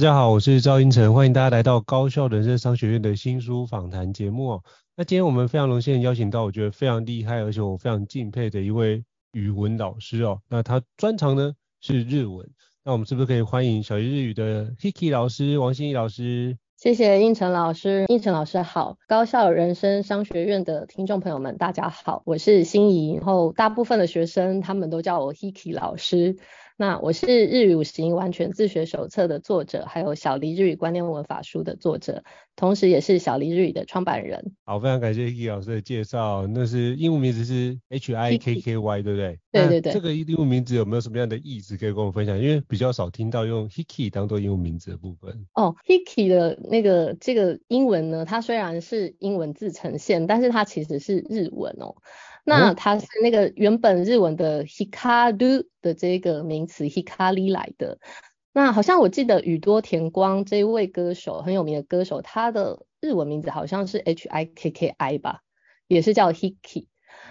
大家好，我是赵英成，欢迎大家来到高效人生商学院的新书访谈节目。那今天我们非常荣幸邀请到我觉得非常厉害，而且我非常敬佩的一位语文老师哦。那他专长呢是日文，那我们是不是可以欢迎小黎日语的 Hiki 老师王心怡老师？谢谢胤丞老师，胤丞老师好，高效人生商学院的听众朋友们大家好，我是心怡，然后大部分的学生他们都叫我 Hiki 老师。那我是日语五十音完全自学手册的作者，还有小黎日语观念文法书的作者，同时也是小黎日语的创办人。好，非常感谢 Hiki 老师的介绍。那是英文名字是 H I K K Y，对不对？对对对。这个英文名字有没有什么样的意思可以跟我分享？因为比较少听到用 Hiki 当做英文名字的部分。哦，Hiki 的那个这个英文呢，它虽然是英文字呈现，但是它其实是日文哦。那它是那个原本日文的 hikaru 的这个名词 hikari 来的。那好像我记得宇多田光这一位歌手很有名的歌手，他的日文名字好像是 h i k k i 吧，也是叫 hiki。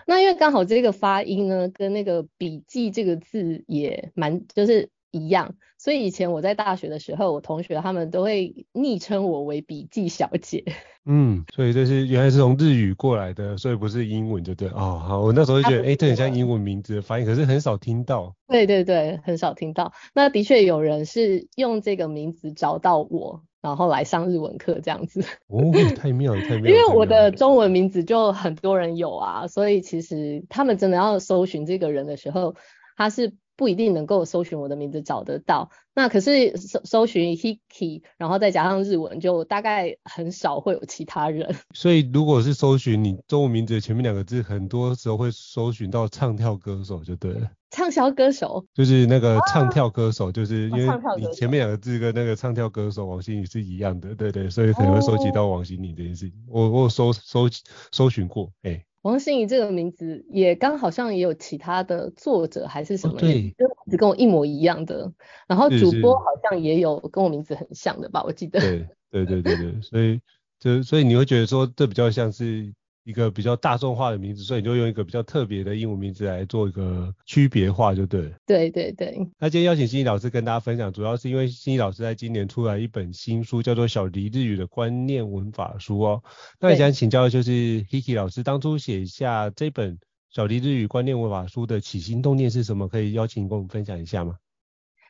那因为刚好这个发音呢，跟那个笔记这个字也蛮就是一样，所以以前我在大学的时候，我同学他们都会昵称我为笔记小姐。嗯，所以这是原来是从日语过来的，所以不是英文，对不对？哦，好，我那时候就觉得，哎、欸，这很像英文名字的发音，可是很少听到。对对对，很少听到。那的确有人是用这个名字找到我，然后来上日文课这样子。哦，太妙了，太妙了。因为我的中文名字就很多人有啊，所以其实他们真的要搜寻这个人的时候，他是。不一定能够搜寻我的名字找得到，那可是搜搜寻 Hiki，然后再加上日文，就大概很少会有其他人。所以如果是搜寻你中文名字的前面两个字，很多时候会搜寻到唱跳歌手就对了。畅销歌手就是那个唱跳歌手，就是因为你前面两个字跟那个唱跳歌手王心凌是一样的，对对，所以可能会收集到王心凌这件事情。我我有搜搜搜寻过，哎、欸。王心怡这个名字也刚好像也有其他的作者还是什么，哦、对，就跟我一模一样的。然后主播好像也有跟我名字很像的吧，我记得。对对对对对，所以就所以你会觉得说这比较像是。一个比较大众化的名字，所以你就用一个比较特别的英文名字来做一个区别化，就对了。对对对。那今天邀请心怡老师跟大家分享，主要是因为心怡老师在今年出来一本新书，叫做《小黎日语的观念文法书》哦。那也想请教的就是 Hiki 老师当初写下这本《小黎日语观念文法书》的起心动念是什么？可以邀请跟我们分享一下吗？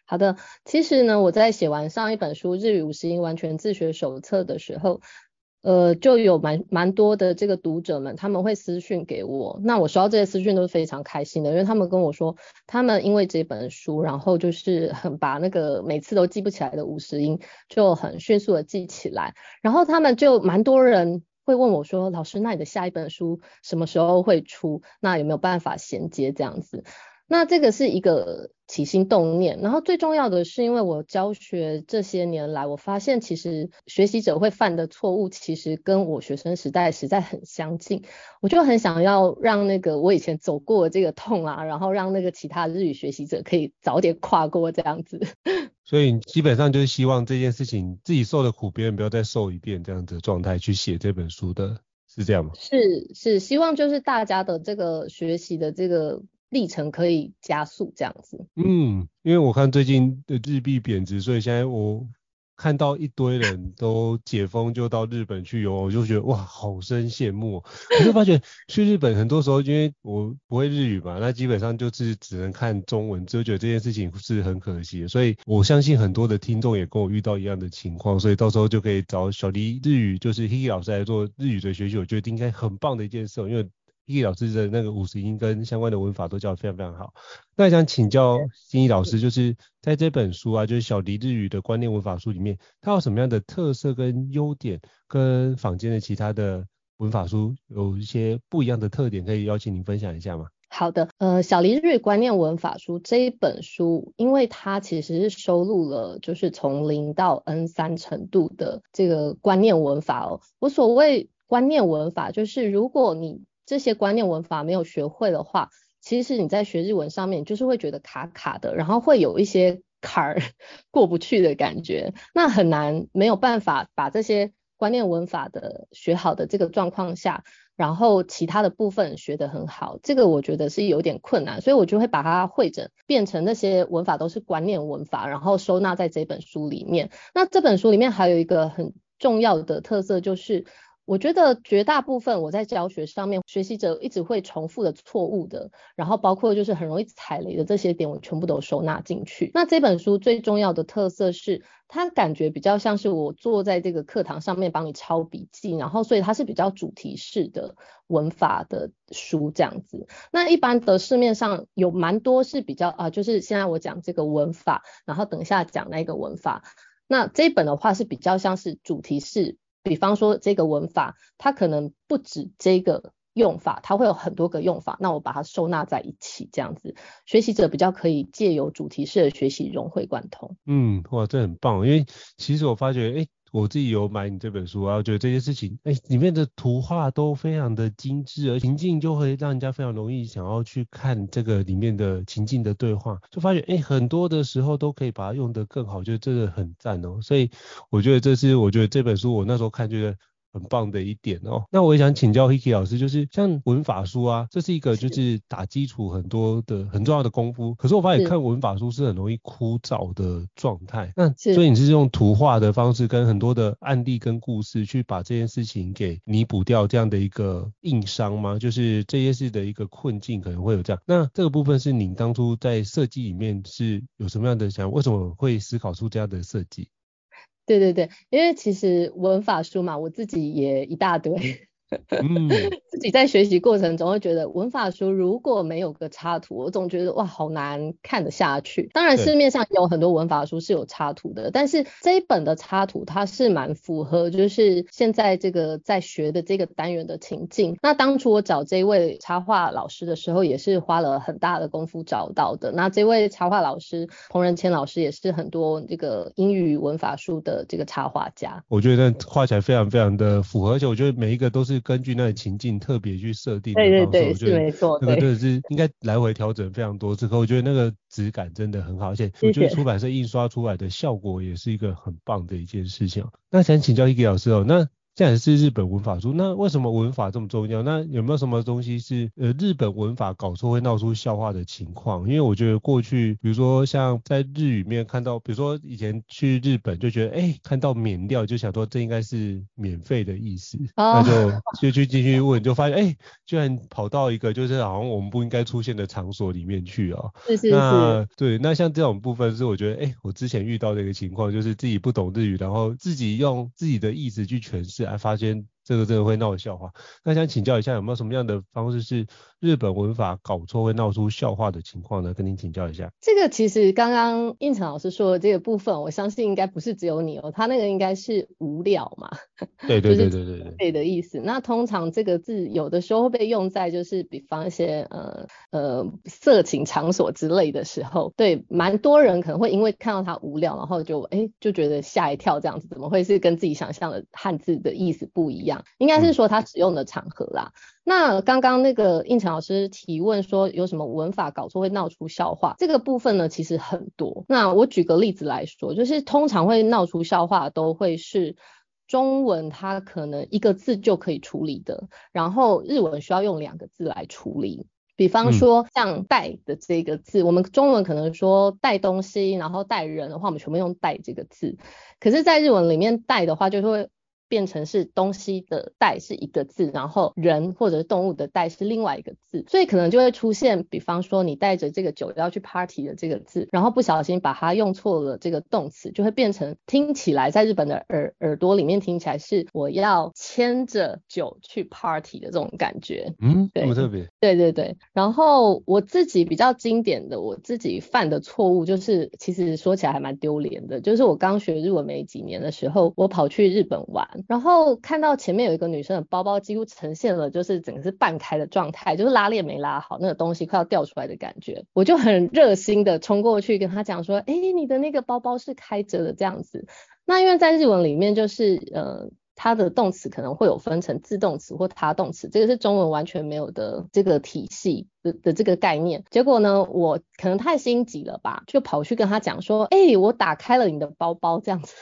好的，其实呢，我在写完上一本书《日语五十音完全自学手册》的时候。呃，就有蛮蛮多的这个读者们，他们会私讯给我，那我收到这些私讯都是非常开心的，因为他们跟我说，他们因为这本书，然后就是很把那个每次都记不起来的五十音，就很迅速的记起来，然后他们就蛮多人会问我说，老师，那你的下一本书什么时候会出？那有没有办法衔接这样子？那这个是一个起心动念，然后最重要的是，因为我教学这些年来，我发现其实学习者会犯的错误，其实跟我学生时代实在很相近。我就很想要让那个我以前走过的这个痛啊，然后让那个其他日语学习者可以早点跨过这样子。所以基本上就是希望这件事情自己受的苦，别人不要再受一遍这样子的状态去写这本书的，是这样吗？是是，希望就是大家的这个学习的这个。历程可以加速这样子。嗯，因为我看最近的日币贬值，所以现在我看到一堆人都解封就到日本去游，我就觉得哇，好生羡慕。我就发觉去日本很多时候，因为我不会日语嘛，那基本上就是只能看中文，就觉得这件事情是很可惜。所以我相信很多的听众也跟我遇到一样的情况，所以到时候就可以找小黎日语，就是 Hiki 老师来做日语的学习，我觉得应该很棒的一件事，因为。易老师的那个五十音跟相关的文法都教得非常非常好。那想请教心怡老师，就是在这本书啊，就是小黎日语的观念文法书里面，它有什么样的特色跟优点，跟坊间的其他的文法书有一些不一样的特点，可以邀请您分享一下吗？好的，呃，小黎日语观念文法书这一本书，因为它其实是收录了就是从零到 N 三程度的这个观念文法哦。我所谓观念文法，就是如果你这些观念文法没有学会的话，其实你在学日文上面就是会觉得卡卡的，然后会有一些坎儿 过不去的感觉，那很难没有办法把这些观念文法的学好的这个状况下，然后其他的部分学得很好，这个我觉得是有点困难，所以我就会把它汇整变成那些文法都是观念文法，然后收纳在这本书里面。那这本书里面还有一个很重要的特色就是。我觉得绝大部分我在教学上面，学习者一直会重复的错误的，然后包括就是很容易踩雷的这些点，我全部都收纳进去。那这本书最重要的特色是，它感觉比较像是我坐在这个课堂上面帮你抄笔记，然后所以它是比较主题式的文法的书这样子。那一般的市面上有蛮多是比较啊，就是现在我讲这个文法，然后等一下讲那个文法。那这一本的话是比较像是主题式。比方说这个文法，它可能不止这个用法，它会有很多个用法。那我把它收纳在一起，这样子，学习者比较可以借由主题式的学习融会贯通。嗯，哇，这很棒，因为其实我发觉，哎。我自己有买你这本书然后觉得这些事情，哎，里面的图画都非常的精致，而情境就会让人家非常容易想要去看这个里面的情境的对话，就发现，哎，很多的时候都可以把它用得更好，就这个很赞哦。所以我觉得这是我觉得这本书我那时候看觉得。很棒的一点哦，那我也想请教 Hiki 老师，就是像文法书啊，这是一个就是打基础很多的很重要的功夫。可是我发现看文法书是很容易枯燥的状态，那所以你是用图画的方式跟很多的案例跟故事去把这件事情给弥补掉这样的一个硬伤吗？就是这些事的一个困境可能会有这样。那这个部分是你当初在设计里面是有什么样的想，为什么会思考出这样的设计？对对对，因为其实文法书嘛，我自己也一大堆。嗯，自己在学习过程中会觉得文法书如果没有个插图，我总觉得哇好难看得下去。当然市面上有很多文法书是有插图的，但是这一本的插图它是蛮符合就是现在这个在学的这个单元的情境。那当初我找这位插画老师的时候，也是花了很大的功夫找到的。那这位插画老师彭仁谦老师也是很多这个英语文法书的这个插画家。我觉得画起来非常非常的符合，而且我觉得每一个都是。根据那个情境特别去设定的方式，对对对，是没错，那个真的是应该来回调整非常多次。可我觉得那个质感真的很好，而且我觉得出版社印刷出来的效果也是一个很棒的一件事情。那想请教 Hiki 老师哦，那。这也是日本文法书，那为什么文法这么重要？那有没有什么东西是呃日本文法搞错会闹出笑话的情况？因为我觉得过去，比如说像在日语里面看到，比如说以前去日本就觉得，哎、欸，看到免掉就想说这应该是免费的意思，哦、那就 就去进去问，就发现，哎、欸，居然跑到一个就是好像我们不应该出现的场所里面去哦。是是是。那对，那像这种部分是我觉得，哎、欸，我之前遇到的一个情况，就是自己不懂日语，然后自己用自己的意思去诠释。还发现这个这个会闹笑话。那想请教一下，有没有什么样的方式是日本文法搞错会闹出笑话的情况呢？跟您请教一下。这个其实刚刚应成老师说的这个部分，我相信应该不是只有你哦，他那个应该是无聊嘛。对对 对对对对。对的意思。那通常这个字有的时候会被用在就是比方一些呃呃色情场所之类的时候，对，蛮多人可能会因为看到它无聊，然后就哎就觉得吓一跳，这样子怎么会是跟自己想象的汉字的意思不一样？应该是说它使用的场合啦。嗯、那刚刚那个应成老师提问说有什么文法搞错会闹出笑话，这个部分呢其实很多。那我举个例子来说，就是通常会闹出笑话都会是。中文它可能一个字就可以处理的，然后日文需要用两个字来处理。比方说像带的这个字，嗯、我们中文可能说带东西，然后带人的话，我们全部用带这个字。可是，在日文里面带的话，就是会。变成是东西的带是一个字，然后人或者是动物的带是另外一个字，所以可能就会出现，比方说你带着这个酒要去 party 的这个字，然后不小心把它用错了这个动词，就会变成听起来在日本的耳耳朵里面听起来是我要牵着酒去 party 的这种感觉。嗯，对，这么特别。对对对。然后我自己比较经典的，我自己犯的错误就是，其实说起来还蛮丢脸的，就是我刚学日文没几年的时候，我跑去日本玩。然后看到前面有一个女生的包包，几乎呈现了就是整个是半开的状态，就是拉链没拉好，那个东西快要掉出来的感觉。我就很热心的冲过去跟她讲说：“哎，你的那个包包是开着的这样子。”那因为在日文里面就是呃。它的动词可能会有分成自动词或他动词，这个是中文完全没有的这个体系的的这个概念。结果呢，我可能太心急了吧，就跑去跟他讲说，哎、欸，我打开了你的包包这样子。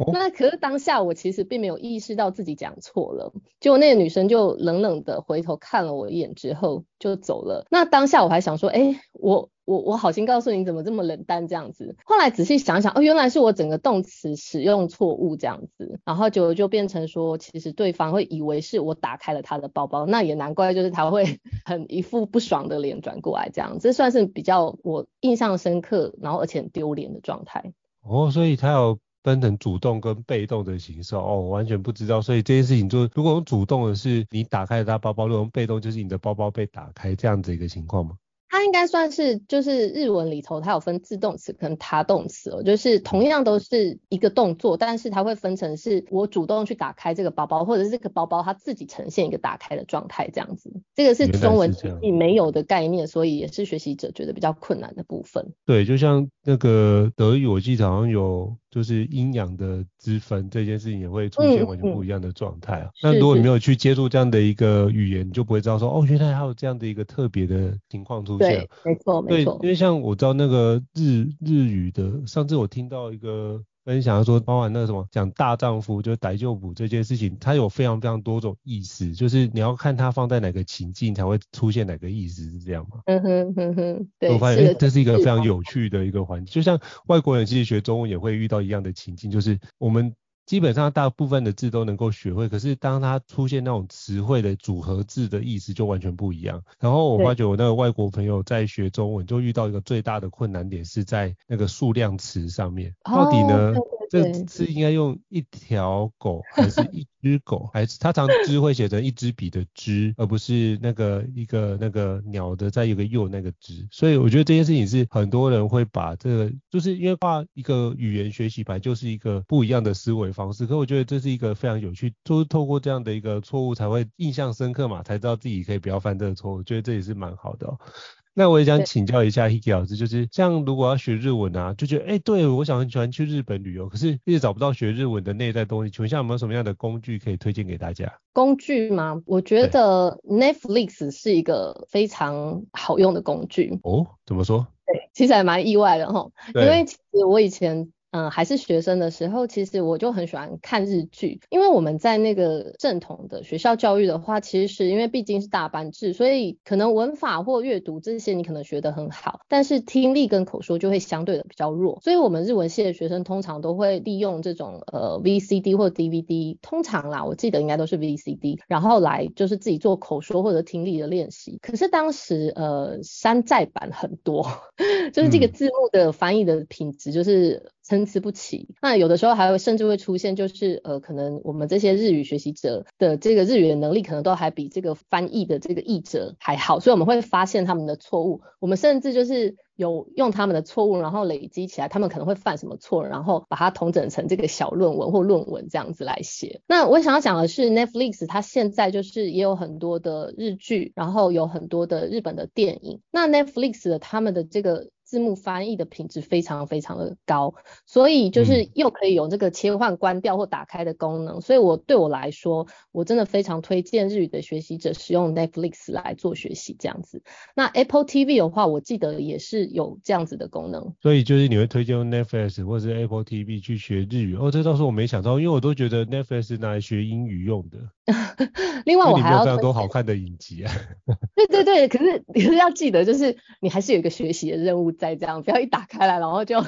哦、那可是当下我其实并没有意识到自己讲错了，结果那个女生就冷冷的回头看了我一眼之后就走了。那当下我还想说，哎、欸，我。我我好心告诉你，怎么这么冷淡这样子？后来仔细想想，哦，原来是我整个动词使用错误这样子，然后就就变成说，其实对方会以为是我打开了他的包包，那也难怪，就是他会 很一副不爽的脸转过来这样，这算是比较我印象深刻，然后而且丢脸的状态。哦，所以他有分成主动跟被动的形式哦，我完全不知道，所以这件事情就如果用主动的是你打开了他包包，如果用被动就是你的包包被打开这样子一个情况吗？它应该算是，就是日文里头它有分自动词跟他动词哦，就是同样都是一个动作，但是它会分成是我主动去打开这个包包，或者是这个包包它自己呈现一个打开的状态这样子。这个是中文你没有的概念，所以也是学习者觉得比较困难的部分。对，就像那个德语，我记得好像有。就是阴阳的之分这件事情也会出现完全不一样的状态啊。那、嗯嗯、如果你没有去接触这样的一个语言，你就不会知道说哦，原来还有这样的一个特别的情况出现。对，没错，没错。因为像我知道那个日日语的，上次我听到一个。分享说，包含那个什么讲大丈夫，就是逮旧补这件事情，它有非常非常多种意思，就是你要看它放在哪个情境才会出现哪个意思，是这样吗？嗯哼哼哼，对。我发现，哎，这是一个非常有趣的一个环节，就像外国人其实学中文也会遇到一样的情境，就是我们。基本上大部分的字都能够学会，可是当它出现那种词汇的组合字的意思就完全不一样。然后我发觉我那个外国朋友在学中文就遇到一个最大的困难点是在那个数量词上面，到底呢？哦这是应该用一条狗还是一 只狗？还是它常只会写成一支笔的支，而不是那个一个那个鸟的再一个又那个支。所以我觉得这件事情是很多人会把这个，就是因为画一个语言学习本来就是一个不一样的思维方式。可我觉得这是一个非常有趣，就是透过这样的一个错误才会印象深刻嘛，才知道自己可以不要犯这个错误。我觉得这也是蛮好的哦。那我也想请教一下 Hiki 老师，就是像如果要学日文啊，就觉得哎、欸，对我想很喜欢去日本旅游，可是一直找不到学日文的内在东西，请问一下有没有什么样的工具可以推荐给大家？工具吗？我觉得 Netflix 是一个非常好用的工具。哦，怎么说？对，其实还蛮意外的哈，因为其实我以前。嗯，还是学生的时候，其实我就很喜欢看日剧，因为我们在那个正统的学校教育的话，其实是因为毕竟是大班制，所以可能文法或阅读这些你可能学得很好，但是听力跟口说就会相对的比较弱，所以我们日文系的学生通常都会利用这种呃 VCD 或 DVD，通常啦，我记得应该都是 VCD，然后来就是自己做口说或者听力的练习。可是当时呃山寨版很多，就是这个字幕的翻译的品质就是。参差不齐。那有的时候还会甚至会出现，就是呃，可能我们这些日语学习者的这个日语的能力，可能都还比这个翻译的这个译者还好，所以我们会发现他们的错误。我们甚至就是。有用他们的错误，然后累积起来，他们可能会犯什么错，然后把它统整成这个小论文或论文这样子来写。那我想要讲的是，Netflix 它现在就是也有很多的日剧，然后有很多的日本的电影。那 Netflix 的他们的这个。字幕翻译的品质非常非常的高，所以就是又可以有这个切换关掉或打开的功能，嗯、所以我对我来说，我真的非常推荐日语的学习者使用 Netflix 来做学习这样子。那 Apple TV 的话，我记得也是有这样子的功能。所以就是你会推荐用 Netflix 或是 Apple TV 去学日语？哦，这倒是我没想到，因为我都觉得 Netflix 是拿来学英语用的。另外我还要非常多好看的影集啊。对对对，可是可是要记得，就是你还是有一个学习的任务。在这样，不要一打开来，然后就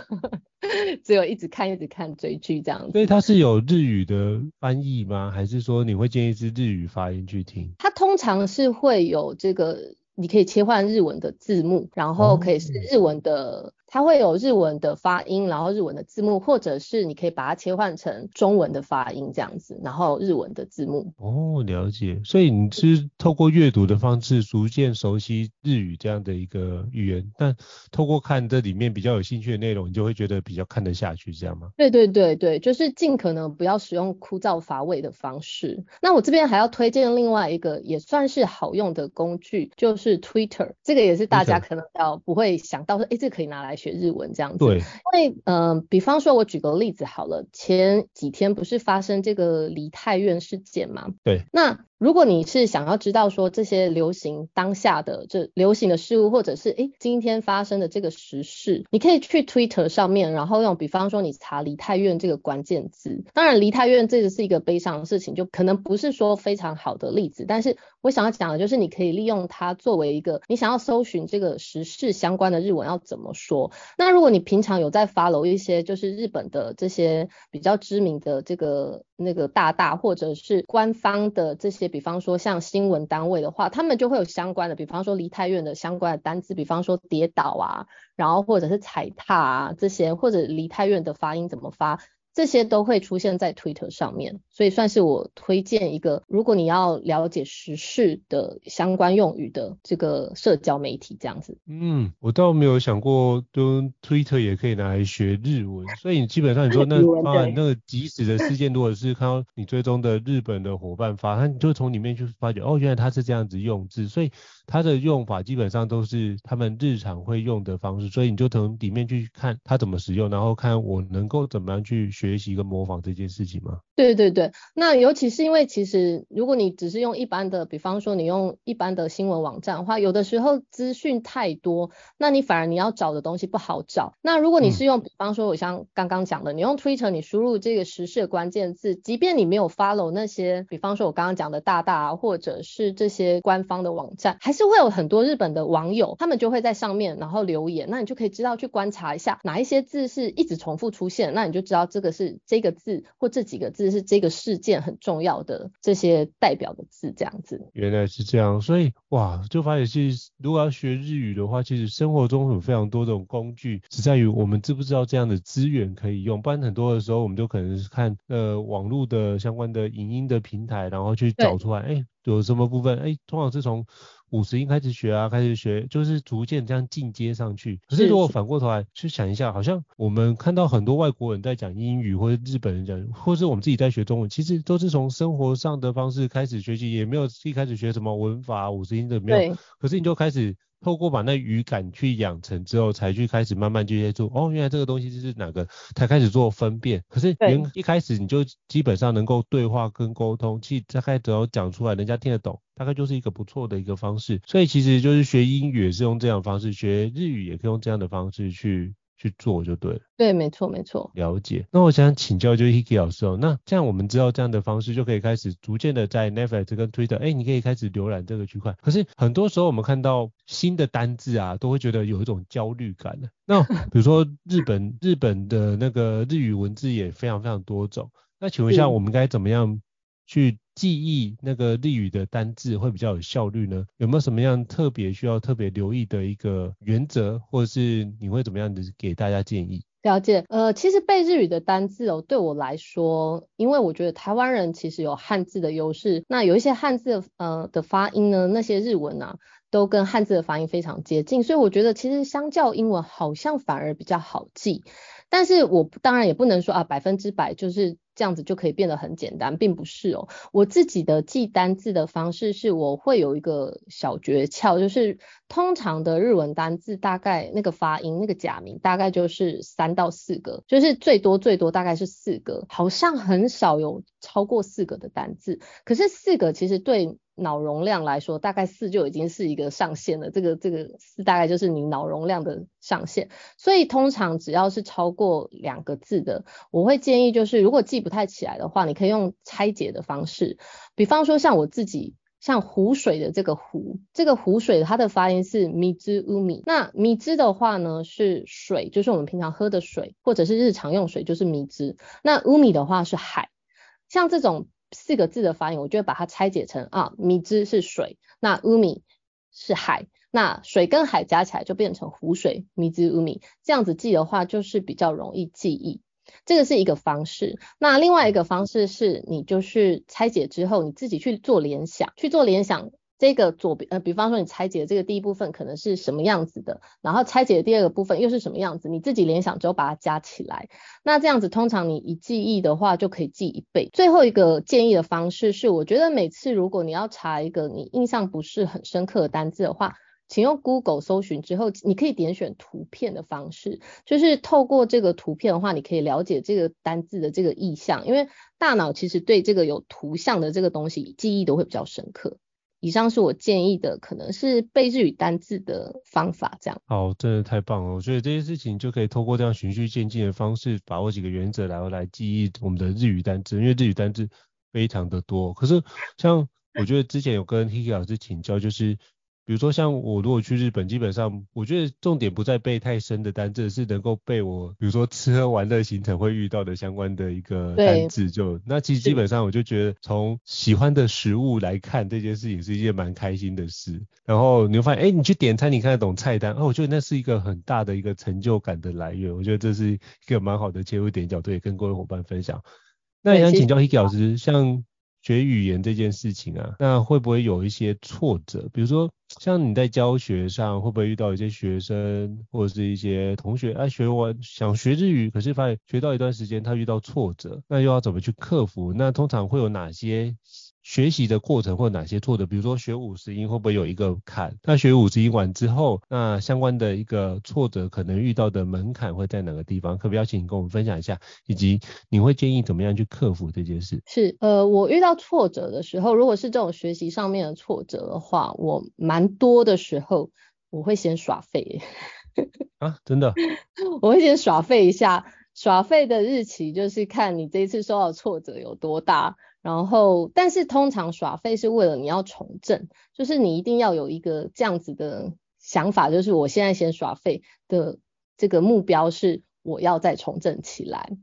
只有一直看、一直看追剧这样子。所以它是有日语的翻译吗？还是说你会建议是日语发音去听？它通常是会有这个，你可以切换日文的字幕，然后可以是日文的。哦它会有日文的发音，然后日文的字幕，或者是你可以把它切换成中文的发音这样子，然后日文的字幕。哦，了解。所以你是透过阅读的方式逐渐熟悉日语这样的一个语言，但透过看这里面比较有兴趣的内容，你就会觉得比较看得下去，这样吗？对对对对，就是尽可能不要使用枯燥乏味的方式。那我这边还要推荐另外一个也算是好用的工具，就是 Twitter。这个也是大家可能要不会想到说，哎，这个可以拿来。学日文这样子，对，因为嗯、呃，比方说，我举个例子好了，前几天不是发生这个梨泰院事件嘛？对，那。如果你是想要知道说这些流行当下的这流行的事物，或者是诶今天发生的这个时事，你可以去 Twitter 上面，然后用比方说你查梨泰院这个关键字。当然梨泰院这个是一个悲伤的事情，就可能不是说非常好的例子。但是我想要讲的就是你可以利用它作为一个你想要搜寻这个时事相关的日文要怎么说。那如果你平常有在 follow 一些就是日本的这些比较知名的这个那个大大或者是官方的这些。比方说像新闻单位的话，他们就会有相关的，比方说梨泰院的相关的单字，比方说跌倒啊，然后或者是踩踏啊这些，或者梨泰院的发音怎么发。这些都会出现在 Twitter 上面，所以算是我推荐一个，如果你要了解时事的相关用语的这个社交媒体这样子。嗯，我倒没有想过，就 Twitter 也可以拿来学日文，所以你基本上你说那啊那个即时的事件，如果是看到你追踪的日本的伙伴发，他你就从里面就发觉，哦，原来他是这样子用字，所以他的用法基本上都是他们日常会用的方式，所以你就从里面去看它怎么使用，然后看我能够怎么样去学。习跟模仿这件事情吗？对对对，那尤其是因为其实如果你只是用一般的，比方说你用一般的新闻网站的话，有的时候资讯太多，那你反而你要找的东西不好找。那如果你是用，比方说我像刚刚讲的，你用 Twitter，你输入这个时事的关键字，即便你没有 follow 那些，比方说我刚刚讲的大大或者是这些官方的网站，还是会有很多日本的网友，他们就会在上面然后留言，那你就可以知道去观察一下哪一些字是一直重复出现，那你就知道这个。是这个字或这几个字是这个事件很重要的这些代表的字，这样子。原来是这样，所以哇，就发现其实如果要学日语的话，其实生活中有非常多种工具，只在于我们知不知道这样的资源可以用。不然很多的时候，我们就可能是看呃网络的相关的影音的平台，然后去找出来，哎，有什么部分，哎，通常是从。五十音开始学啊，开始学，就是逐渐这样进阶上去。可是如果反过头来去想一下，好像我们看到很多外国人在讲英语，或者日本人讲，或是我们自己在学中文，其实都是从生活上的方式开始学习，也没有一开始学什么文法、五十音的没有。可是你就开始。透过把那语感去养成之后，才去开始慢慢去接触。哦，原来这个东西就是哪个，才开始做分辨。可是原一开始你就基本上能够对话跟沟通，其实大概只要讲出来，人家听得懂，大概就是一个不错的一个方式。所以其实就是学英语也是用这样的方式，学日语也可以用这样的方式去。去做就对了。对，没错，没错。了解。那我想请教，就是 Hiki 老师哦，那这样我们知道这样的方式，就可以开始逐渐的在 Netflix 跟 Twitter，哎，你可以开始浏览这个区块。可是很多时候我们看到新的单字啊，都会觉得有一种焦虑感的。那比如说日本日本的那个日语文字也非常非常多种。那请问一下，我们该怎么样去记忆那个日语的单字会比较有效率呢？有没有什么样特别需要特别留意的一个原则，或者是你会怎么样的给大家建议？了解，呃，其实背日语的单字哦，对我来说，因为我觉得台湾人其实有汉字的优势，那有一些汉字呃的发音呢，那些日文啊，都跟汉字的发音非常接近，所以我觉得其实相较英文好像反而比较好记。但是我当然也不能说啊百分之百就是这样子就可以变得很简单，并不是哦。我自己的记单字的方式是，我会有一个小诀窍，就是通常的日文单字大概那个发音那个假名大概就是三到四个，就是最多最多大概是四个，好像很少有超过四个的单字。可是四个其实对脑容量来说，大概四就已经是一个上限了。这个这个四大概就是你脑容量的上限。所以通常只要是超过两个字的，我会建议就是如果记不太起来的话，你可以用拆解的方式。比方说像我自己，像湖水的这个湖，这个湖水它的发音是米兹乌米。那米兹的话呢是水，就是我们平常喝的水，或者是日常用水就是米兹。那乌米的话是海，像这种。四个字的发音，我就会把它拆解成啊，米兹是水，那乌米是海，那水跟海加起来就变成湖水，米之乌米，这样子记的话就是比较容易记忆，这个是一个方式。那另外一个方式是你就是拆解之后，你自己去做联想，去做联想。这个左边呃，比方说你拆解的这个第一部分可能是什么样子的，然后拆解的第二个部分又是什么样子，你自己联想之后把它加起来，那这样子通常你一记忆的话就可以记一倍。最后一个建议的方式是，我觉得每次如果你要查一个你印象不是很深刻的单字的话，请用 Google 搜寻之后，你可以点选图片的方式，就是透过这个图片的话，你可以了解这个单字的这个意象，因为大脑其实对这个有图像的这个东西记忆都会比较深刻。以上是我建议的，可能是背日语单字的方法，这样。好，真的太棒了！我觉得这些事情就可以透过这样循序渐进的方式，把握几个原则，然后来记忆我们的日语单字，因为日语单字非常的多。可是像我觉得之前有跟 Hiki 老师请教，就是。比如说像我如果去日本，基本上我觉得重点不在背太深的单字，是能够背我比如说吃喝玩乐行程会遇到的相关的一个单字。就那其实基本上我就觉得从喜欢的食物来看这件事情是一件蛮开心的事。然后你会发现，哎，你去点餐你看得懂菜单，哦，我觉得那是一个很大的一个成就感的来源。我觉得这是一个蛮好的切入点角度，也跟各位伙伴分享。那也想请教 Hiki 老师，像。学语言这件事情啊，那会不会有一些挫折？比如说，像你在教学上，会不会遇到一些学生或者是一些同学，啊，学完想学日语，可是发现学到一段时间，他遇到挫折，那又要怎么去克服？那通常会有哪些？学习的过程或哪些错的，比如说学五十音会不会有一个坎？那学五十音完之后，那相关的一个挫折可能遇到的门槛会在哪个地方？可不可以邀请你跟我们分享一下，以及你会建议怎么样去克服这件事？是，呃，我遇到挫折的时候，如果是这种学习上面的挫折的话，我蛮多的时候我会先耍废。啊，真的？我会先耍废一下，耍废的日期就是看你这一次受到挫折有多大。然后，但是通常耍废是为了你要重振，就是你一定要有一个这样子的想法，就是我现在先耍废的这个目标是我要再重振起来。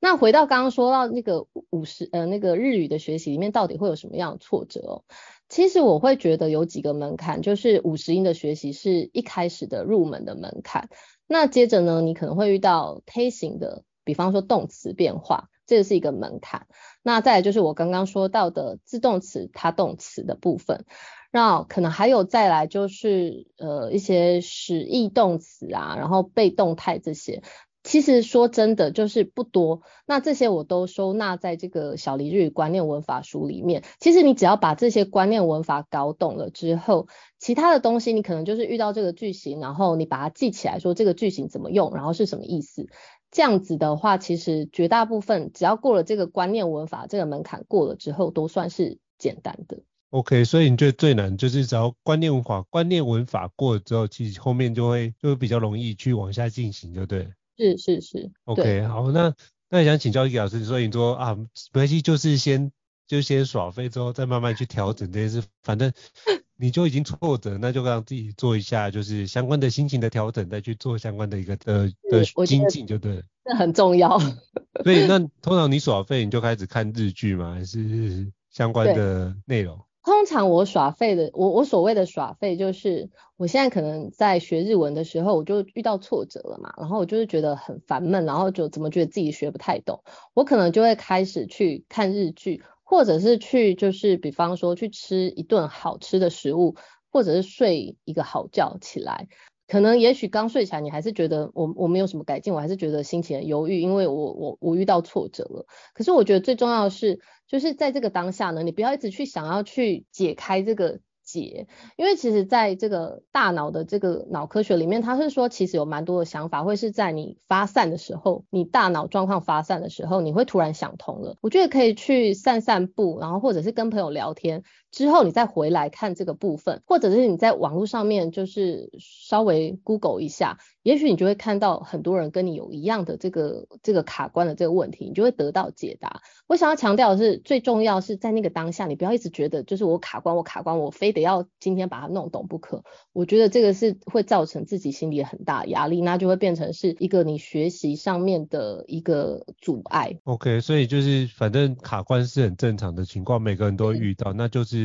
那回到刚刚说到那个五十呃那个日语的学习里面，到底会有什么样的挫折哦？其实我会觉得有几个门槛，就是五十音的学习是一开始的入门的门槛。那接着呢，你可能会遇到推行的，比方说动词变化。这是一个门槛，那再来就是我刚刚说到的自动词、他动词的部分，那可能还有再来就是呃一些使役动词啊，然后被动态这些，其实说真的就是不多，那这些我都收纳在这个小黎日语观念文法书里面。其实你只要把这些观念文法搞懂了之后，其他的东西你可能就是遇到这个句型，然后你把它记起来，说这个句型怎么用，然后是什么意思。这样子的话，其实绝大部分只要过了这个观念文法这个门槛过了之后，都算是简单的。OK，所以你觉得最难就是只要观念文法观念文法过了之后，其实后面就会就会比较容易去往下进行，就对。是是是。OK，好，那那你想请教 Hiki 老师，所以你说啊，没关系，就是先就先耍废之后，再慢慢去调整这件事，反正。你就已经挫折，那就让自己做一下，就是相关的心情的调整，再去做相关的一个的的精进，就对了。这很重要。所以那通常你耍废，你就开始看日剧吗？还是相关的内容？通常我耍废的，我我所谓的耍废就是，我现在可能在学日文的时候，我就遇到挫折了嘛，然后我就是觉得很烦闷，然后就怎么觉得自己学不太懂，我可能就会开始去看日剧，或者是去就是比方说去吃一顿好吃的食物，或者是睡一个好觉起来。可能也许刚睡起来，你还是觉得我我没有什么改进，我还是觉得心情很忧郁，因为我我我遇到挫折了。可是我觉得最重要的是，就是在这个当下呢，你不要一直去想要去解开这个。解，因为其实在这个大脑的这个脑科学里面，它是说其实有蛮多的想法会是在你发散的时候，你大脑状况发散的时候，你会突然想通了。我觉得可以去散散步，然后或者是跟朋友聊天之后，你再回来看这个部分，或者是你在网络上面就是稍微 Google 一下，也许你就会看到很多人跟你有一样的这个这个卡关的这个问题，你就会得到解答。我想要强调的是，最重要是在那个当下，你不要一直觉得就是我卡关，我卡关，我非得。要今天把它弄懂不可，我觉得这个是会造成自己心里很大压力，那就会变成是一个你学习上面的一个阻碍。OK，所以就是反正卡关是很正常的情况，每个人都会遇到，那就是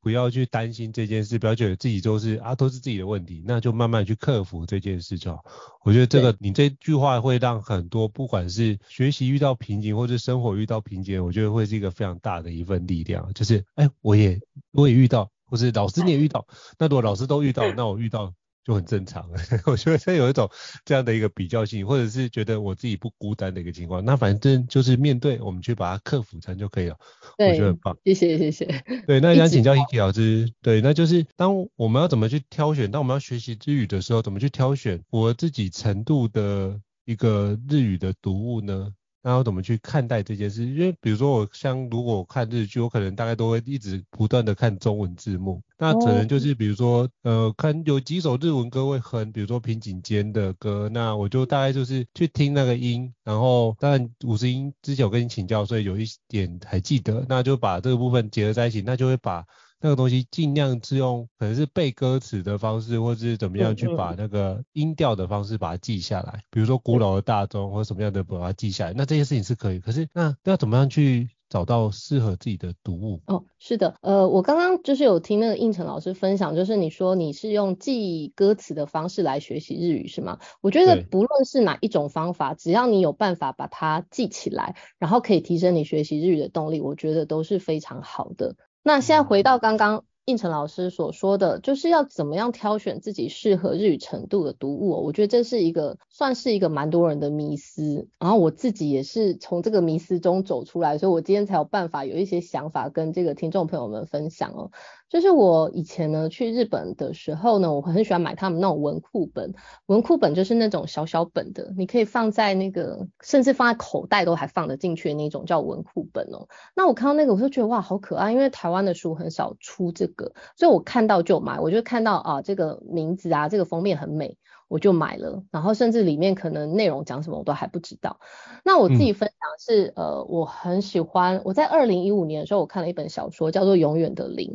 不要去担心这件事，不要觉得自己都是啊都是自己的问题，那就慢慢去克服这件事就好。我觉得这个你这句话会让很多不管是学习遇到瓶颈，或者生活遇到瓶颈，我觉得会是一个非常大的一份力量，就是哎我也我也遇到。或是老师你也遇到，那如果老师都遇到，那我遇到就很正常。我觉得这有一种这样的一个比较性，或者是觉得我自己不孤单的一个情况。那反正就是面对，我们去把它克服成就可以了。我觉得很棒。谢谢谢谢。对，那想请教 Hiki 老师，对，那就是当我们要怎么去挑选，当我们要学习日语的时候，怎么去挑选我自己程度的一个日语的读物呢？然后怎么去看待这件事？因为比如说我像如果我看日剧，我可能大概都会一直不断的看中文字幕。那可能就是比如说呃看有几首日文歌会哼，比如说平井坚的歌，那我就大概就是去听那个音，然后当然五十音之前我跟你请教，所以有一点还记得，那就把这个部分结合在一起，那就会把。那个东西尽量是用可能是背歌词的方式，或者是怎么样去把那个音调的方式把它记下来。比如说古老的大钟或者什么样的把它记下来。那这些事情是可以，可是那要怎么样去找到适合自己的读物？哦，是的，呃，我刚刚就是有听那个应成老师分享，就是你说你是用记歌词的方式来学习日语是吗？我觉得不论是哪一种方法，只要你有办法把它记起来，然后可以提升你学习日语的动力，我觉得都是非常好的。那现在回到刚刚应成老师所说的，就是要怎么样挑选自己适合日语程度的读物，我觉得这是一个算是一个蛮多人的迷思，然后我自己也是从这个迷思中走出来，所以我今天才有办法有一些想法跟这个听众朋友们分享哦。就是我以前呢去日本的时候呢，我很喜欢买他们那种文库本。文库本就是那种小小本的，你可以放在那个，甚至放在口袋都还放得进去的那种叫文库本哦。那我看到那个我就觉得哇好可爱，因为台湾的书很少出这个，所以我看到就买。我就看到啊这个名字啊这个封面很美，我就买了。然后甚至里面可能内容讲什么我都还不知道。那我自己分享是、嗯、呃我很喜欢，我在二零一五年的时候我看了一本小说叫做《永远的零》。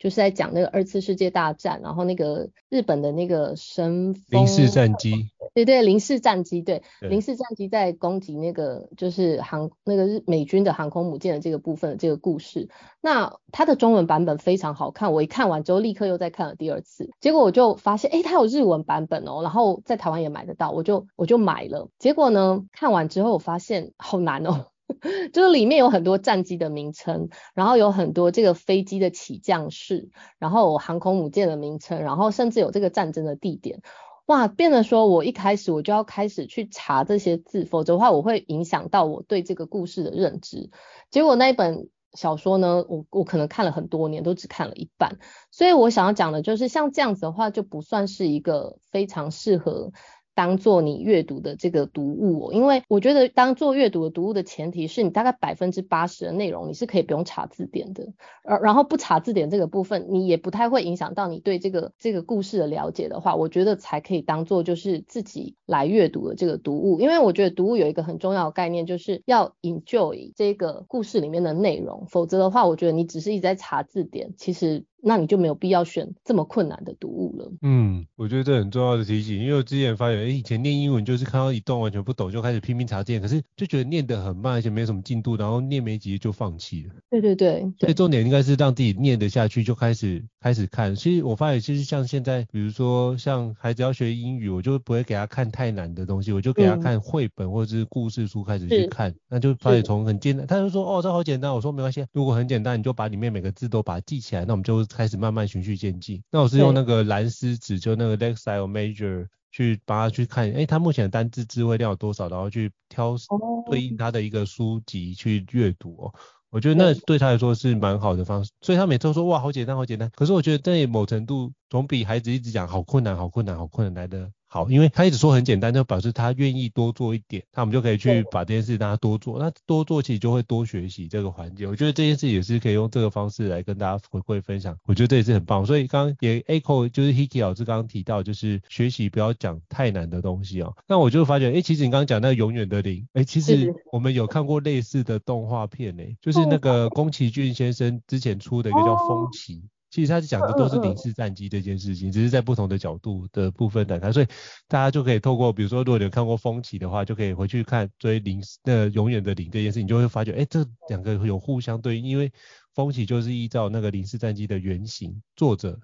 就是在讲那个二次世界大战，然后那个日本的那个神风零式战机，对对，零式战机，对，零式战机在攻击那个就是航那个日美军的航空母舰的这个部分的这个故事。那它的中文版本非常好看，我一看完之后立刻又再看了第二次，结果我就发现，诶，它有日文版本哦，然后在台湾也买得到，我就我就买了。结果呢，看完之后我发现好难哦。就是里面有很多战机的名称，然后有很多这个飞机的起降式，然后航空母舰的名称，然后甚至有这个战争的地点，哇，变得说我一开始我就要开始去查这些字，否则的话我会影响到我对这个故事的认知。结果那一本小说呢，我我可能看了很多年，都只看了一半，所以我想要讲的就是像这样子的话，就不算是一个非常适合。当做你阅读的这个读物哦，因为我觉得当做阅读的读物的前提是你大概百分之八十的内容你是可以不用查字典的，而然后不查字典这个部分你也不太会影响到你对这个这个故事的了解的话，我觉得才可以当做就是自己来阅读的这个读物，因为我觉得读物有一个很重要的概念就是要 enjoy 这个故事里面的内容，否则的话我觉得你只是一直在查字典，其实那你就没有必要选这么困难的读物了。嗯，我觉得这很重要的提醒，因为我之前发现，哎，以前念英文就是看到一段完全不懂就开始拼命查字典，可是就觉得念得很慢，而且没什么进度，然后念没几页就放弃了。对对对，对，所以重点应该是让自己念得下去，就开始开始看。其实我发现，其实像现在，比如说像孩子要学英语，我就不会给他看太难的东西，我就给他看绘本或者是故事书开始去看，嗯、那就发现从很简单，他就说哦，这好简单，我说没关系，如果很简单，你就把里面每个字都把它记起来，那我们就开始慢慢循序渐进。那我是用那个蓝狮子，就那个 Lexile Major 去帮他去看，哎，他目前的单字词汇量有多少，然后去挑对应他的一个书籍去阅读哦。我觉得那对他来说是蛮好的方式，所以他每次都说哇，好简单，好简单。可是我觉得在某程度总比孩子一直讲好困难，好困难，好困难来的。好，因为他一直说很简单，就表示他愿意多做一点，那我们就可以去把这件事大家多做，那多做其实就会多学习这个环节。我觉得这件事也是可以用这个方式来跟大家回馈分享，我觉得这也是很棒。所以刚刚也 echo 就是 Hiki 老师刚刚提到，就是学习不要讲太难的东西哦。那我就发觉，哎，其实你刚刚讲那个永远的零，哎，其实我们有看过类似的动画片呢，就是那个宫崎骏先生之前出的一个叫风起。其实他是讲的都是零式战机这件事情，只是在不同的角度的部分展开，所以大家就可以透过，比如说，如果你有看过风起的话，就可以回去看追零那永远的零这件事情，你就会发觉，哎，这两个有互相对应，因为风起就是依照那个零式战机的原型，作者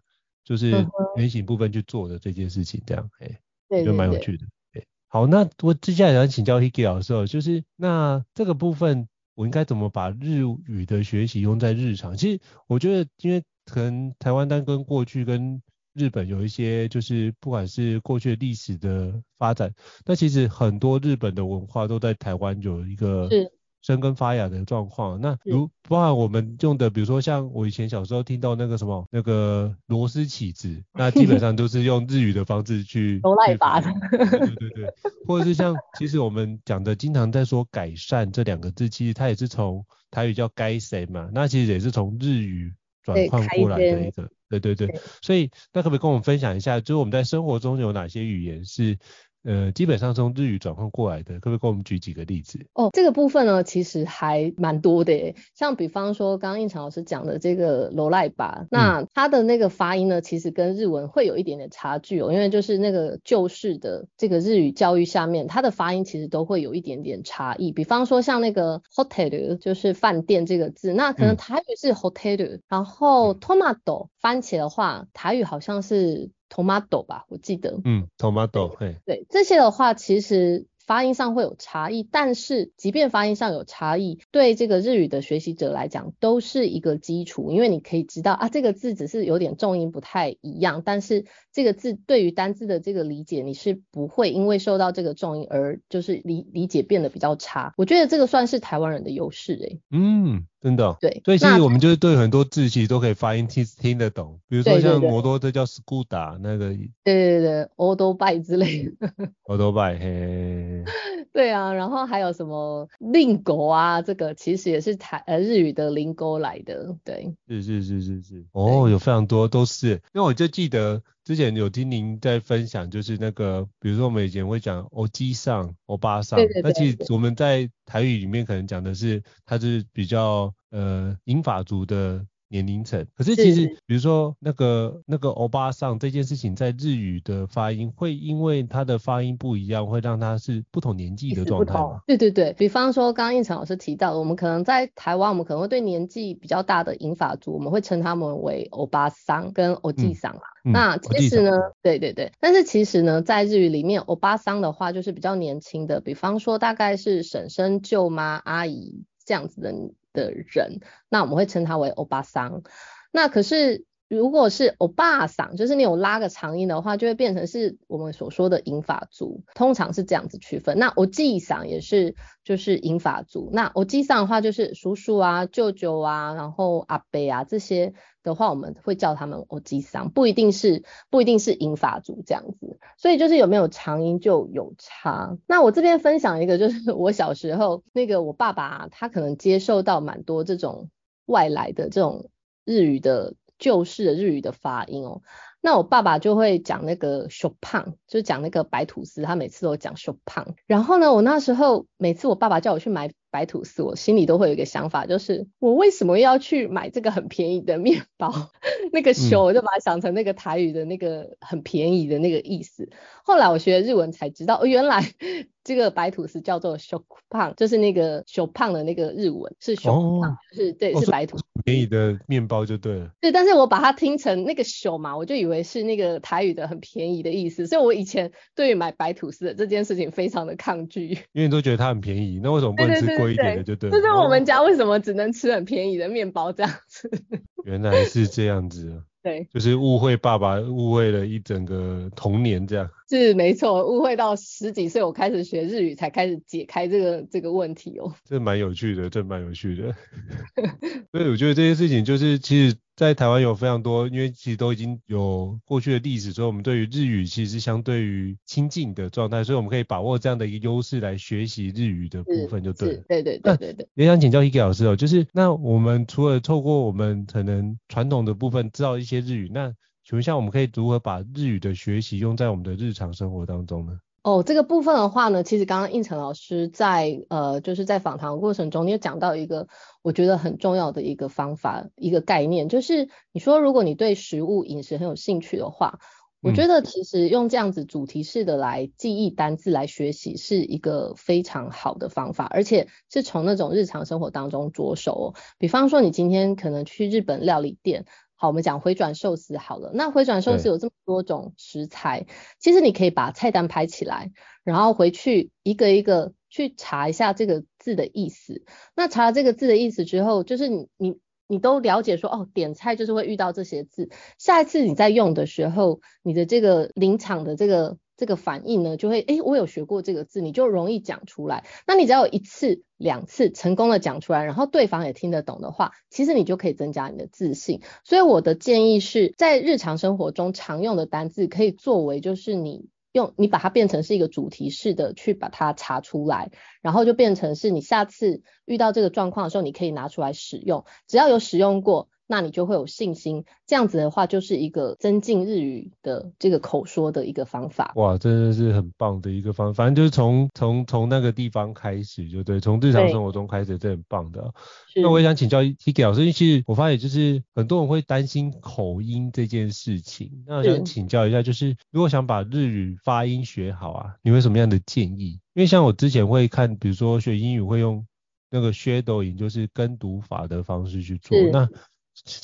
就是原型部分去做的这件事情，这样，哎，对，就蛮有趣的。对，好，那我接下来想请教 Hiki 老师，就是那这个部分我应该怎么把日语的学习用在日常？其实我觉得，因为可能台湾单跟过去跟日本有一些，就是不管是过去的历史的发展，那其实很多日本的文化都在台湾有一个生根发芽的状况。那如包含我们用的，比如说像我以前小时候听到那个什么那个螺丝起子，那基本上都是用日语的方式去。都赖拔的。对对对，或者是像其实我们讲的经常在说改善这两个字，其实它也是从台语叫该谁嘛，那其实也是从日语。转换过来的一个，对对对，所以那可不可以跟我们分享一下，就是我们在生活中有哪些语言是？呃，基本上从日语转换过来的，可不可以给我们举几个例子？哦，这个部分呢，其实还蛮多的耶。像比方说，刚刚胤丞老师讲的这个罗赖吧，那它的那个发音呢，其实跟日文会有一点点差距哦，因为就是那个旧式的这个日语教育下面，它的发音其实都会有一点点差异。比方说，像那个 hotel 就是饭店这个字，那可能台语是 hotel，、嗯、然后 tomato 番茄的话，台语好像是。Tomato 吧，我记得。嗯，tomato，嘿。对，这些的话其实发音上会有差异，但是即便发音上有差异，对这个日语的学习者来讲都是一个基础，因为你可以知道啊，这个字只是有点重音不太一样，但是这个字对于单字的这个理解，你是不会因为受到这个重音而就是理理解变得比较差。我觉得这个算是台湾人的优势诶。嗯。真的、哦，对，所以其实我们就是对很多字其实都可以发音听听得懂，比如说像摩托车叫 scooter 那个，对对对，autobike 之类的，autobike，嘿，对啊，然后还有什么 lingo 啊，这个其实也是台呃日语的 lingo 来的，对，是是是是是，哦，有非常多都是，因为我就记得。之前有听您在分享，就是那个，比如说我们以前会讲欧基上、欧巴上，那其实我们在台语里面可能讲的是，它是比较呃英法族的。年龄层，可是其实，比如说那个那个欧巴桑这件事情，在日语的发音会因为它的发音不一样，会让它是不同年纪的状态吗？对对对，比方说刚刚胤丞老师提到，我们可能在台湾，我们可能会对年纪比较大的银发族，我们会称他们为欧巴桑跟欧吉桑啦。嗯、那其实呢，对对对，但是其实呢，在日语里面，欧巴桑的话就是比较年轻的，比方说大概是婶婶、舅妈、阿姨这样子的。的人，那我们会称他为欧巴桑。那可是如果是欧巴桑，就是你有拉个长音的话，就会变成是我们所说的银发族，通常是这样子区分。那欧记桑也是就是银发族。那欧记桑的话就是叔叔啊、舅舅啊，然后阿伯啊这些的话，我们会叫他们欧吉桑，不一定是不一定是银发族这样子。所以就是有没有长音就有差。那我这边分享一个，就是 我小时候那个我爸爸他可能接受到蛮多这种外来的这种日语的。旧式的日语的发音哦，那我爸爸就会讲那个 Chopin，就讲那个白吐司，他每次都讲 Chopin。然后呢，我那时候每次我爸爸叫我去买。白吐司，我心里都会有一个想法，就是我为什么要去买这个很便宜的面包？那个“咻”我就把它想成那个台语的那个很便宜的那个意思。后来我学日文才知道，哦，原来。这个白吐司叫做 shokupan，就是那个 shopan 的那个日文是就是对，哦、是白吐司。便宜的面包就对了。对，但是我把它听成那个 show 嘛，我就以为是那个台语的很便宜的意思，所以我以前对于买白吐司的这件事情非常的抗拒。因为你都觉得它很便宜，那为什么不能吃贵一点的就对了？这是我们家为什么只能吃很便宜的面包这样子。原来是这样子。对，就是误会爸爸，误会了一整个童年这样。是没错，误会到十几岁，我开始学日语才开始解开这个这个问题哦。这蛮有趣的，这蛮有趣的。所以我觉得这些事情就是其实。在台湾有非常多，因为其实都已经有过去的历史，所以我们对于日语其实是相对于亲近的状态，所以我们可以把握这样的一个优势来学习日语的部分就对了。对对对对对。也想请教 Hiki 老师哦，就是那我们除了透过我们可能传统的部分知道一些日语，那请问一下我们可以如何把日语的学习用在我们的日常生活当中呢？哦，这个部分的话呢，其实刚刚应成老师在呃，就是在访谈的过程中，你有讲到一个我觉得很重要的一个方法，一个概念，就是你说如果你对食物饮食很有兴趣的话，我觉得其实用这样子主题式的来记忆单字来学习是一个非常好的方法，而且是从那种日常生活当中着手哦。比方说，你今天可能去日本料理店。好，我们讲回转寿司好了。那回转寿司有这么多种食材，其实你可以把菜单拍起来，然后回去一个一个去查一下这个字的意思。那查了这个字的意思之后，就是你你你都了解说，哦，点菜就是会遇到这些字。下一次你在用的时候，你的这个临场的这个。这个反应呢，就会，诶，我有学过这个字，你就容易讲出来。那你只要有一次、两次成功的讲出来，然后对方也听得懂的话，其实你就可以增加你的自信。所以我的建议是在日常生活中常用的单字，可以作为就是你用你把它变成是一个主题式的去把它查出来，然后就变成是你下次遇到这个状况的时候，你可以拿出来使用。只要有使用过。那你就会有信心，这样子的话就是一个增进日语的这个口说的一个方法。哇，真的是很棒的一个方法，反正就是从从从那个地方开始就对，从日常生活中开始，这很棒的。那我也想请教 Tiki 老师，因为其实我发现就是很多人会担心口音这件事情，那我想请教一下，就是如果想把日语发音学好啊，你会什么样的建议？因为像我之前会看，比如说学英语会用那个 shadowing，就是跟读法的方式去做，那。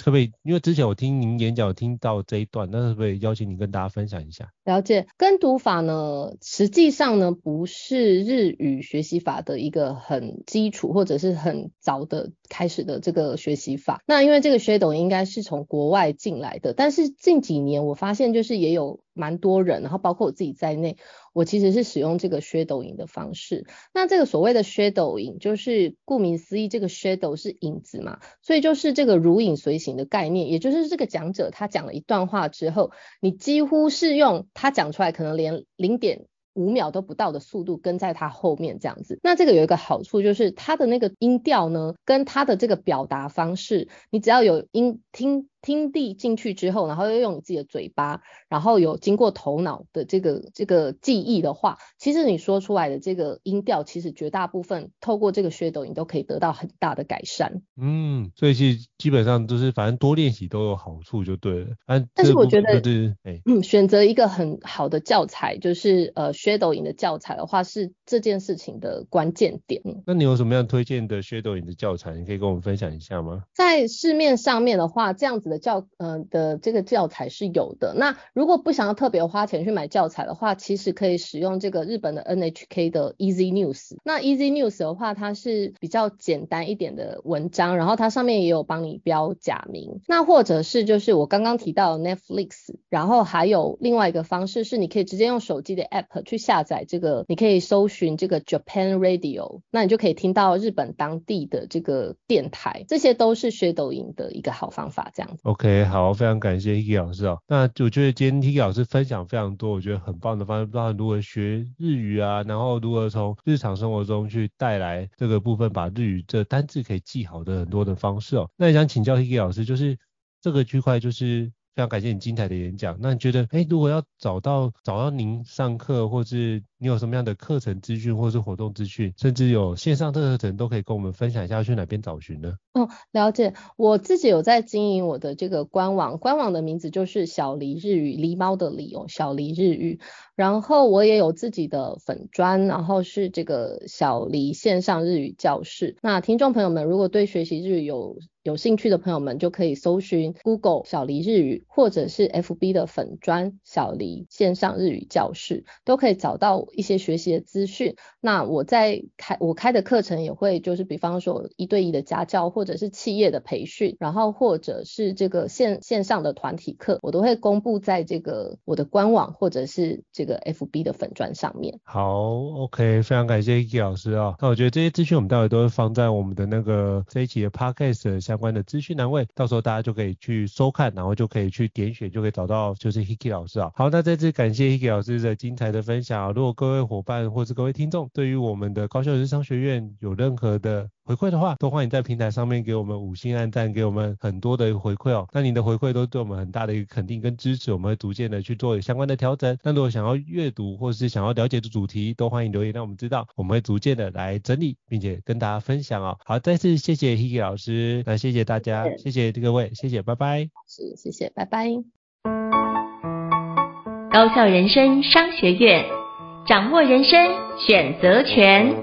可不可以？因为之前我听您演讲，听到这一段，那可不可以邀请您跟大家分享一下？了解，跟读法呢，实际上呢，不是日语学习法的一个很基础或者是很早的开始的这个学习法。那因为这个 shadow 应该是从国外进来的，但是近几年我发现就是也有。蛮多人，然后包括我自己在内，我其实是使用这个 shadow 影的方式。那这个所谓的 shadow 影就是顾名思义，这个 shadow 是影子嘛，所以就是这个如影随形的概念，也就是这个讲者他讲了一段话之后，你几乎是用他讲出来，可能连零点五秒都不到的速度跟在他后面这样子。那这个有一个好处就是他的那个音调呢，跟他的这个表达方式，你只要有音听。听力进去之后，然后又用你自己的嘴巴，然后有经过头脑的这个这个记忆的话，其实你说出来的这个音调，其实绝大部分透过这个 shadowing 你都可以得到很大的改善。嗯，所以其实基本上就是反正多练习都有好处就对了。但是我觉得，就是哎、嗯，选择一个很好的教材，就是呃 shadowing 的教材的话，是这件事情的关键点。那你有什么样推荐的 shadowing 的教材？你可以跟我们分享一下吗？在市面上面的话，这样子。的教呃的这个教材是有的。那如果不想要特别花钱去买教材的话，其实可以使用这个日本的 NHK 的 Easy News。那 Easy News 的话，它是比较简单一点的文章，然后它上面也有帮你标假名。那或者是就是我刚刚提到 Netflix，然后还有另外一个方式是你可以直接用手机的 App 去下载这个，你可以搜寻这个 Japan Radio，那你就可以听到日本当地的这个电台，这些都是学抖音的一个好方法，这样子。OK，好，非常感谢 Hiki 老师哦。那我觉得今天 Hiki 老师分享非常多，我觉得很棒的方式，不知道如何学日语啊，然后如何从日常生活中去带来这个部分，把日语这单字可以记好的很多的方式哦。那也想请教 Hiki 老师，就是这个区块，就是非常感谢你精彩的演讲。那你觉得，哎，如果要找到找到您上课，或是你有什么样的课程资讯或是活动资讯，甚至有线上课程都可以跟我们分享一下，去哪边找寻呢？哦，了解。我自己有在经营我的这个官网，官网的名字就是小黎日语，狸猫的狸哦，小黎日语。然后我也有自己的粉专，然后是这个小黎线上日语教室。那听众朋友们，如果对学习日语有有兴趣的朋友们，就可以搜寻 Google 小黎日语，或者是 FB 的粉专小黎线上日语教室，都可以找到一些学习的资讯。那我在开我开的课程也会就是比方说一对一的家教，或者是企业的培训，然后或者是这个线线上的团体课，我都会公布在这个我的官网或者是这个 FB 的粉专上面。好，OK，非常感谢 Hiki 老师啊、那我觉得这些资讯我们待会都会放在我们的那个这一期的 Podcast 相关的资讯栏位，到时候大家就可以去收看，然后就可以去点选，就可以找到就是 Hiki 老师啊。好，那再次感谢 Hiki 老师的精彩的分享啊。如果各位伙伴或是各位听众对于我们的高效人生商学院有任何的回馈的话，都欢迎在平台上面给我们五星按赞，给我们很多的回馈哦。那您的回馈都对我们很大的一个肯定跟支持，我们会逐渐的去做相关的调整。那如果想要阅读或是想要了解的主题，都欢迎留言让我们知道，我们会逐渐的来整理，并且跟大家分享哦。好，再次谢谢 Hiki 老师，那谢谢大家，谢谢各位，谢谢，拜拜。是，谢谢，拜拜。高效人生商学院，掌握人生选择权。